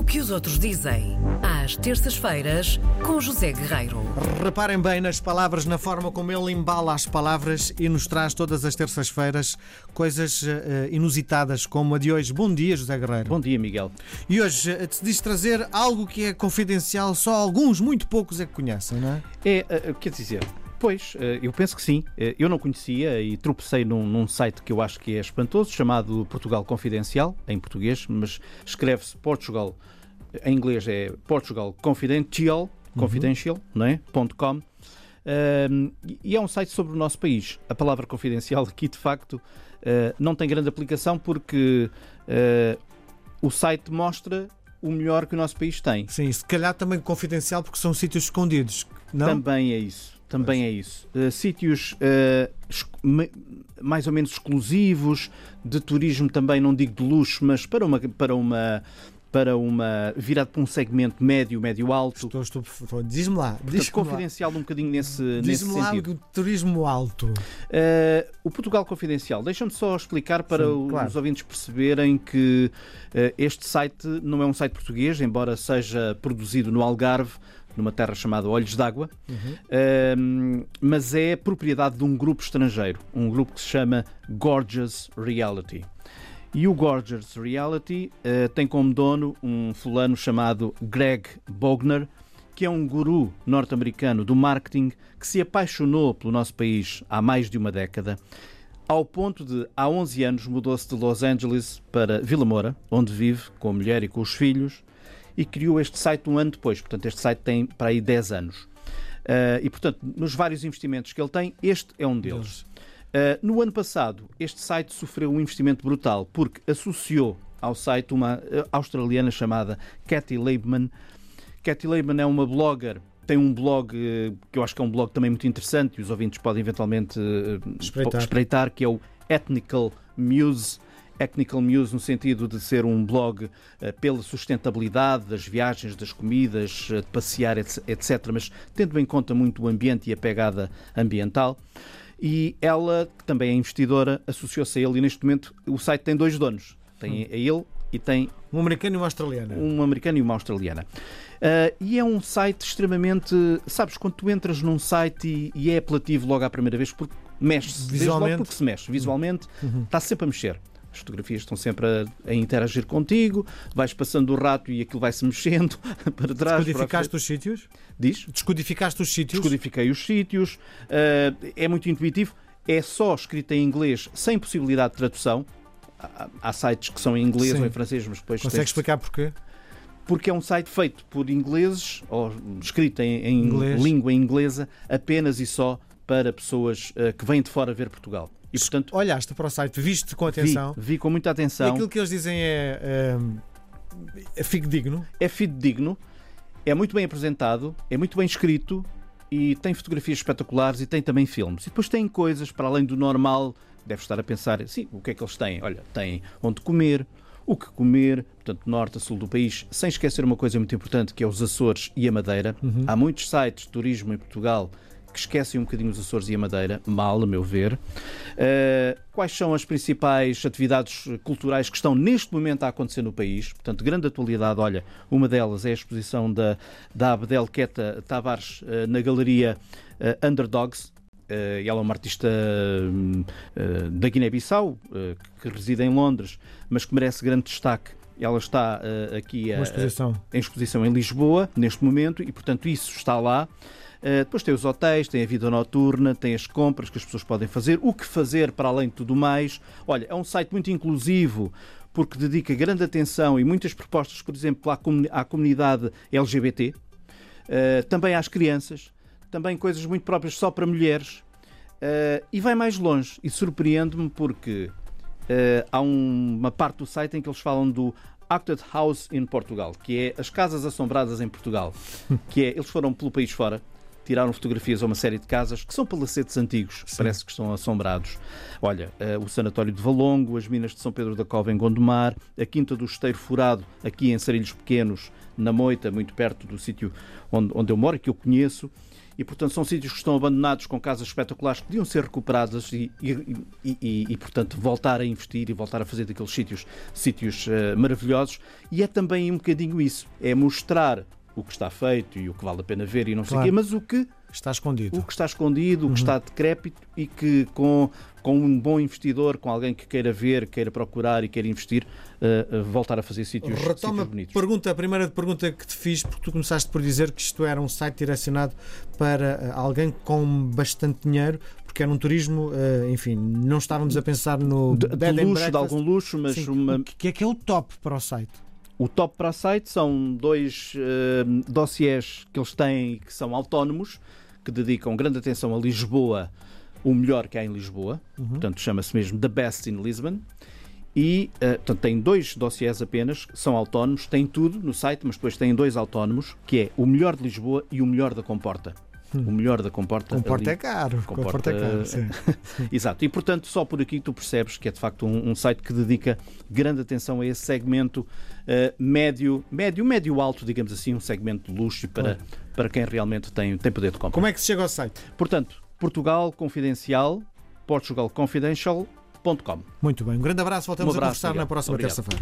O que os outros dizem, às terças-feiras, com José Guerreiro. Reparem bem nas palavras, na forma como ele embala as palavras e nos traz todas as terças-feiras coisas uh, inusitadas, como a de hoje. Bom dia, José Guerreiro. Bom dia, Miguel. E hoje uh, decidi trazer algo que é confidencial, só alguns, muito poucos é que conhecem, não é? É, uh, quer dizer, Pois, eu penso que sim. Eu não conhecia e tropecei num, num, site que eu acho que é espantoso, chamado Portugal Confidencial, em português, mas escreve-se Portugal, em inglês é Portugal Confidential, uhum. confidential, não é? .com. Um, e é um site sobre o nosso país. A palavra confidencial aqui, de facto, uh, não tem grande aplicação porque uh, o site mostra o melhor que o nosso país tem. Sim, se calhar também confidencial porque são sítios escondidos, não? Também é isso. Também é isso. Uh, sítios uh, mais ou menos exclusivos, de turismo também, não digo de luxo, mas para uma, para uma para uma virado para um segmento médio, médio alto. Estou, estou, estou diz-me lá, diz confidencial lá. um bocadinho nesse, nesse sentido. Diz-me lá turismo alto. Uh, o Portugal Confidencial. Deixa-me só explicar para Sim, os claro. ouvintes perceberem que uh, este site não é um site português, embora seja produzido no Algarve, numa terra chamada Olhos d'Água, uhum. uh, mas é propriedade de um grupo estrangeiro, um grupo que se chama Gorgeous Reality. E o Gorgeous Reality uh, tem como dono um fulano chamado Greg Bogner, que é um guru norte-americano do marketing que se apaixonou pelo nosso país há mais de uma década, ao ponto de, há 11 anos, mudou-se de Los Angeles para Vila Moura, onde vive com a mulher e com os filhos, e criou este site um ano depois. Portanto, este site tem para aí 10 anos. Uh, e, portanto, nos vários investimentos que ele tem, este é um deles. Uh, no ano passado, este site sofreu um investimento brutal porque associou ao site uma uh, australiana chamada Cathy Leibman. Cathy Leibman é uma blogger tem um blog que eu acho que é um blog também muito interessante e os ouvintes podem eventualmente espreitar. espreitar, que é o Ethnical Muse. Ethnical Muse no sentido de ser um blog pela sustentabilidade das viagens, das comidas, de passear, etc., mas tendo em conta muito o ambiente e a pegada ambiental e ela, que também é investidora, associou-se a ele e neste momento o site tem dois donos. Tem hum. a ele e tem. Um americano e uma australiana. Um americano e uma australiana. Uh, e é um site extremamente. Sabes, quando tu entras num site e, e é apelativo logo à primeira vez, porque mexe-se. Visualmente. porque se mexe. Visualmente, uhum. está sempre a mexer. As fotografias estão sempre a, a, interagir contigo, vais passando o rato e aquilo vai-se mexendo para trás. Descodificaste os sítios? Diz? Descodificaste os sítios? Descodifiquei os sítios. Uh, é muito intuitivo. É só escrito em inglês, sem possibilidade de tradução. Há, há sites que são em inglês Sim. ou em francês, mas depois. Consegue explicar porquê? porque é um site feito por ingleses, ou escrito em, em inglês. língua inglesa, apenas e só para pessoas uh, que vêm de fora ver Portugal. E, portanto, Olhaste para o site, viste com atenção. Vi, vi com muita atenção. E aquilo que eles dizem é, é, é fidedigno? É fidedigno, é muito bem apresentado, é muito bem escrito e tem fotografias espetaculares e tem também filmes. E depois tem coisas para além do normal. Deve estar a pensar, sim, o que é que eles têm? Olha, têm onde comer, o que comer, portanto, norte a sul do país, sem esquecer uma coisa muito importante que é os Açores e a Madeira. Uhum. Há muitos sites de turismo em Portugal que esquecem um bocadinho os Açores e a Madeira, mal, a meu ver. Uh, quais são as principais atividades culturais que estão neste momento a acontecer no país? Portanto, grande atualidade. Olha, uma delas é a exposição da, da Abdelqueta Tavares uh, na galeria uh, Underdogs, Uh, ela é uma artista uh, da Guiné-Bissau, uh, que reside em Londres, mas que merece grande destaque. Ela está aqui a, exposição. A, em exposição em Lisboa, neste momento, e portanto isso está lá. Eh, depois tem os hotéis, tem a vida noturna, tem as compras que as pessoas podem fazer, o que fazer para além de tudo mais. Olha, é um site muito inclusivo porque dedica grande atenção e muitas propostas, por exemplo, à, comunidade LGBT, eh, também às crianças, também coisas muito próprias só para mulheres. Eh, e vai mais longe e surpreende-me porque há uma parte do site em que eles falam do Acted House in Portugal, que é as casas assombradas em Portugal, que é eles foram pelo país fora tiraram fotografias a uma série de casas que são palacetes antigos, Sim. parece que estão assombrados. Olha, uh, o Sanatório de Valongo, as Minas de São Pedro da Cova em Gondomar, a Quinta do Esteiro Furado, aqui em Sarilhos Pequenos, na Moita, muito perto do sítio onde, onde eu moro e que eu conheço. e, portanto, são sítios que estão abandonados com casas espetaculares que podiam ser recuperadas e, e, e, e, portanto, voltar a investir e voltar a fazer daqueles sítios sítios uh, maravilhosos. E é também um bocadinho isso, é mostrar o que está feito e o que vale a pena ver e não sei o Claro. quê, mas o que Está escondido. o que está escondido, Uhum. o que está decrépito e que com, com um bom investidor, com alguém que queira ver, queira procurar e queira investir, eh, eh, voltar a fazer sítios, Retoma sítios bonitos. pergunta, a primeira pergunta que te fiz, porque tu começaste por dizer que isto era um site direcionado para eh, alguém com bastante dinheiro, porque era um turismo, enfim, não estávamos a pensar no De, de luxo, de algum luxo, mas Sim. uma- O que é que é o top para o site? O top para a site são dois dossiês que eles têm que são autónomos, que dedicam grande atenção a Lisboa, o melhor que há em Lisboa, portanto chama-se mesmo The Best in Lisbon. E eh, portanto, tem dois dossiês apenas, são autónomos, tem tudo no site, mas depois tem dois autónomos, que é o melhor de Lisboa e o melhor da Comporta. O melhor da Comporta. Comporta ali- é caro. Comporta- Comporta é caro, sim. Exato, e portanto só por aqui tu percebes que é de facto um, um site que dedica grande atenção a esse segmento eh, médio, médio, médio alto, digamos assim, um segmento de luxo para, para quem realmente tem, tem poder de compra. Como é que se chega ao site? Portanto, Portugal Confidencial, portugalconfidential.com. Muito bem, um grande abraço, voltamos Um abraço, a conversar na obrigado. próxima Obrigado. terça-feira.